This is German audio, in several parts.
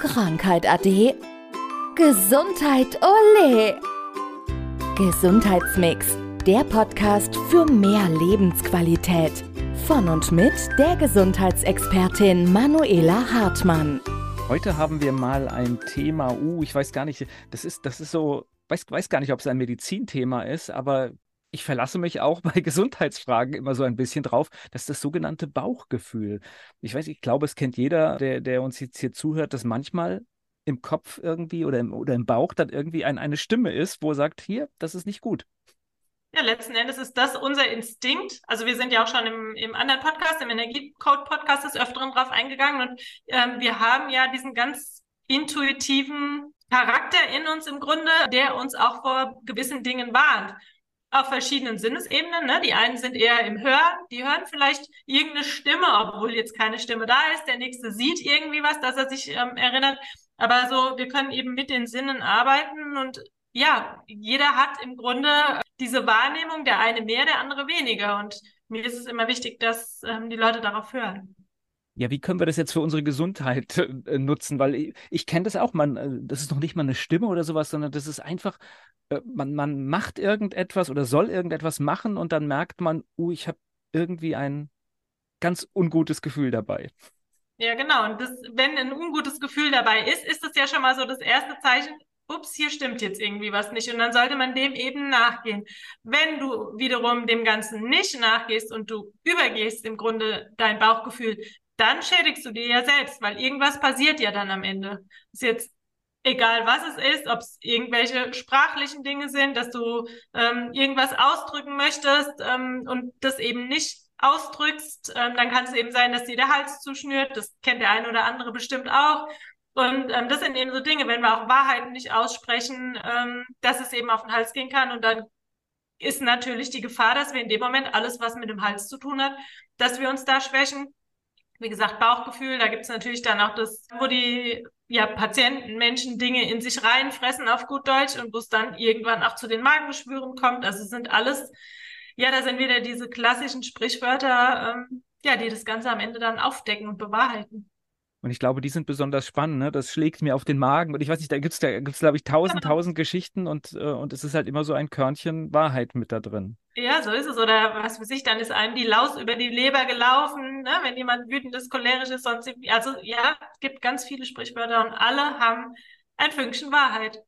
Krankheit ade. Gesundheit ole. Gesundheitsmix, der Podcast für mehr Lebensqualität. Von und mit der Gesundheitsexpertin Manuela Hartmann. Heute haben wir mal ein Thema, uh, ich weiß gar nicht, das ist, das ist so, weiß, weiß gar nicht, ob es ein Medizinthema ist, aber ich verlasse mich auch bei Gesundheitsfragen immer so ein bisschen drauf, dass das sogenannte Bauchgefühl. Ich weiß, ich glaube, es kennt jeder, der, der uns jetzt hier zuhört, dass manchmal im Kopf irgendwie oder im, oder im Bauch dann irgendwie ein, eine Stimme ist, wo sagt, hier, das ist nicht gut. Ja, letzten Endes ist das unser Instinkt. Also wir sind ja auch schon im, im anderen Podcast, im Energiecode-Podcast des Öfteren drauf eingegangen und ähm, wir haben ja diesen ganz intuitiven Charakter in uns im Grunde, der uns auch vor gewissen Dingen warnt auf verschiedenen Sinnesebenen. Ne? Die einen sind eher im Hören, die hören vielleicht irgendeine Stimme, obwohl jetzt keine Stimme da ist. Der nächste sieht irgendwie was, dass er sich ähm, erinnert. Aber so, wir können eben mit den Sinnen arbeiten und ja, jeder hat im Grunde diese Wahrnehmung, der eine mehr, der andere weniger. Und mir ist es immer wichtig, dass ähm, die Leute darauf hören ja, wie können wir das jetzt für unsere Gesundheit äh, nutzen? Weil ich, ich kenne das auch, man, äh, das ist noch nicht mal eine Stimme oder sowas, sondern das ist einfach, äh, man, man macht irgendetwas oder soll irgendetwas machen und dann merkt man, uh, ich habe irgendwie ein ganz ungutes Gefühl dabei. Ja, genau. Und das, wenn ein ungutes Gefühl dabei ist, ist das ja schon mal so das erste Zeichen, ups, hier stimmt jetzt irgendwie was nicht. Und dann sollte man dem eben nachgehen. Wenn du wiederum dem Ganzen nicht nachgehst und du übergehst im Grunde dein Bauchgefühl, dann schädigst du dir ja selbst, weil irgendwas passiert ja dann am Ende. Ist jetzt egal, was es ist, ob es irgendwelche sprachlichen Dinge sind, dass du ähm, irgendwas ausdrücken möchtest ähm, und das eben nicht ausdrückst, ähm, dann kann es eben sein, dass dir der Hals zuschnürt. Das kennt der eine oder andere bestimmt auch. Und ähm, das sind eben so Dinge, wenn wir auch Wahrheiten nicht aussprechen, ähm, dass es eben auf den Hals gehen kann. Und dann ist natürlich die Gefahr, dass wir in dem Moment alles, was mit dem Hals zu tun hat, dass wir uns da schwächen wie gesagt, Bauchgefühl, da gibt es natürlich dann auch das, wo die ja, Patienten, Menschen Dinge in sich reinfressen auf gut Deutsch und wo es dann irgendwann auch zu den Magengeschwüren kommt. Also sind alles, ja, da sind wieder diese klassischen Sprichwörter, ähm, ja, die das Ganze am Ende dann aufdecken und bewahrheiten. Und ich glaube, die sind besonders spannend. Ne? Das schlägt mir auf den Magen. Und ich weiß nicht, da gibt es, da gibt's, glaube ich, tausend, genau. tausend Geschichten und, äh, und es ist halt immer so ein Körnchen Wahrheit mit da drin. Ja, so ist es. Oder was für sich, dann ist einem die Laus über die Leber gelaufen, ne? wenn jemand wütend ist, cholerisch ist, sonst. Also ja, es gibt ganz viele Sprichwörter und alle haben ein Fünkchen Wahrheit.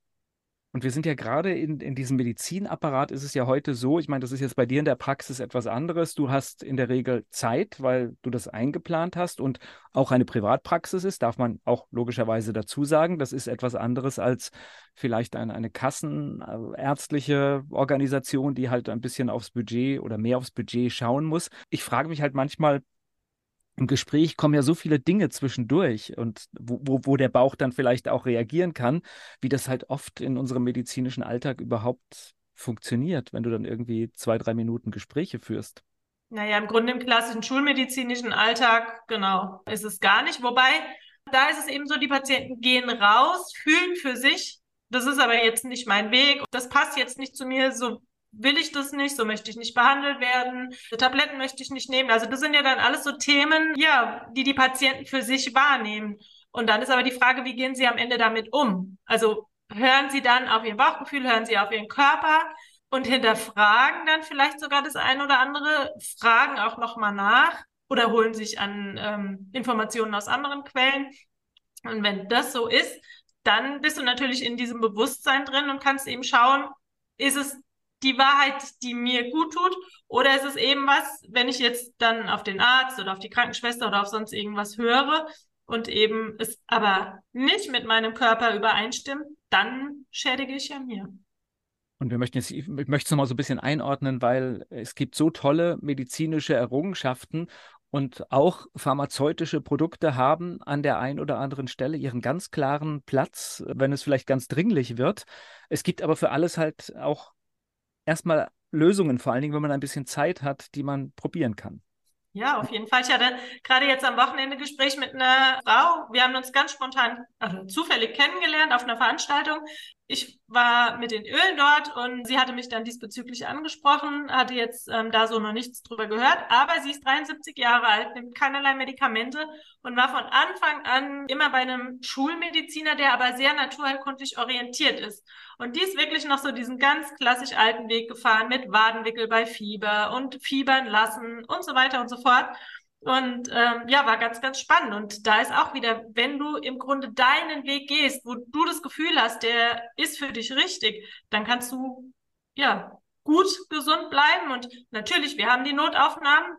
Und wir sind ja gerade in, in diesem Medizinapparat, ist es ja heute so, ich meine, das ist jetzt bei dir in der Praxis etwas anderes. Du hast in der Regel Zeit, weil du das eingeplant hast und auch eine Privatpraxis ist, darf man auch logischerweise dazu sagen. Das ist etwas anderes als vielleicht eine, eine kassenärztliche Organisation, die halt ein bisschen aufs Budget oder mehr aufs Budget schauen muss. Ich frage mich halt manchmal, im Gespräch kommen ja so viele Dinge zwischendurch und wo, wo, wo der Bauch dann vielleicht auch reagieren kann, wie das halt oft in unserem medizinischen Alltag überhaupt funktioniert, wenn du dann irgendwie zwei, drei Minuten Gespräche führst. Naja, im Grunde im klassischen schulmedizinischen Alltag, genau, ist es gar nicht. Wobei, da ist es eben so, die Patienten gehen raus, fühlen für sich, das ist aber jetzt nicht mein Weg, das passt jetzt nicht zu mir, so will ich das nicht, so möchte ich nicht behandelt werden, Tabletten möchte ich nicht nehmen. Also das sind ja dann alles so Themen, ja, die die Patienten für sich wahrnehmen. Und dann ist aber die Frage, wie gehen sie am Ende damit um? Also hören sie dann auf ihr Bauchgefühl, hören sie auf ihren Körper und hinterfragen dann vielleicht sogar das eine oder andere, fragen auch nochmal nach oder holen sich an ähm, Informationen aus anderen Quellen. Und wenn das so ist, dann bist du natürlich in diesem Bewusstsein drin und kannst eben schauen, ist es die Wahrheit, die mir gut tut? Oder ist es eben was, wenn ich jetzt dann auf den Arzt oder auf die Krankenschwester oder auf sonst irgendwas höre und eben es aber nicht mit meinem Körper übereinstimmt, dann schädige ich ja mir. Und wir möchten jetzt, ich möchte es nochmal so ein bisschen einordnen, weil es gibt so tolle medizinische Errungenschaften und auch pharmazeutische Produkte haben an der einen oder anderen Stelle ihren ganz klaren Platz, wenn es vielleicht ganz dringlich wird. Es gibt aber für alles halt auch erstmal Lösungen, vor allen Dingen, wenn man ein bisschen Zeit hat, die man probieren kann. Ja, auf jeden Fall. Ich hatte gerade jetzt am Wochenende Gespräch mit einer Frau. Wir haben uns ganz spontan, also zufällig kennengelernt auf einer Veranstaltung. ich war mit den Ölen dort und sie hatte mich dann diesbezüglich angesprochen, hatte jetzt ähm, da so noch nichts drüber gehört, aber sie ist 73 Jahre alt, nimmt keinerlei Medikamente und war von Anfang an immer bei einem Schulmediziner, der aber sehr naturheilkundlich orientiert ist. Und die ist wirklich noch so diesen ganz klassisch alten Weg gefahren mit Wadenwickel bei Fieber und Fiebern lassen und so weiter und so fort. Und ähm, ja, war ganz, ganz spannend. Und da ist auch wieder, wenn du im Grunde deinen Weg gehst, wo du das Gefühl hast, der ist für dich richtig, dann kannst du ja gut gesund bleiben. Und natürlich, wir haben die Notaufnahmen.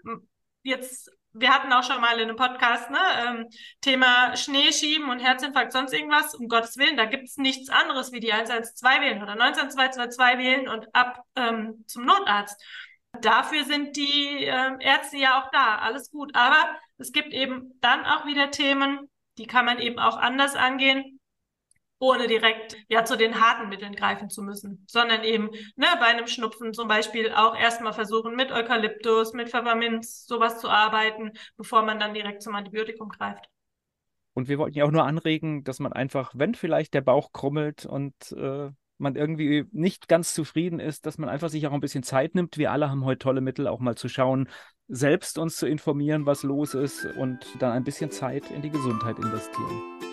Jetzt, wir hatten auch schon mal in einem Podcast, ne, ähm, Thema Schneeschieben und Herzinfarkt, sonst irgendwas. Um Gottes Willen, da gibt's nichts anderes wie die 112 wählen oder 19222 wählen und ab ähm, zum Notarzt. Dafür sind die äh, Ärzte ja auch da, alles gut. Aber es gibt eben dann auch wieder Themen, die kann man eben auch anders angehen, ohne direkt ja zu den harten Mitteln greifen zu müssen, sondern eben ne, bei einem Schnupfen zum Beispiel auch erstmal versuchen, mit Eukalyptus, mit Pfefferminz sowas zu arbeiten, bevor man dann direkt zum Antibiotikum greift. Und wir wollten ja auch nur anregen, dass man einfach, wenn vielleicht der Bauch krummelt und äh, man irgendwie nicht ganz zufrieden ist, dass man einfach sich auch ein bisschen Zeit nimmt. Wir alle haben heute tolle Mittel, auch mal zu schauen, selbst uns zu informieren, was los ist und dann ein bisschen Zeit in die Gesundheit investieren.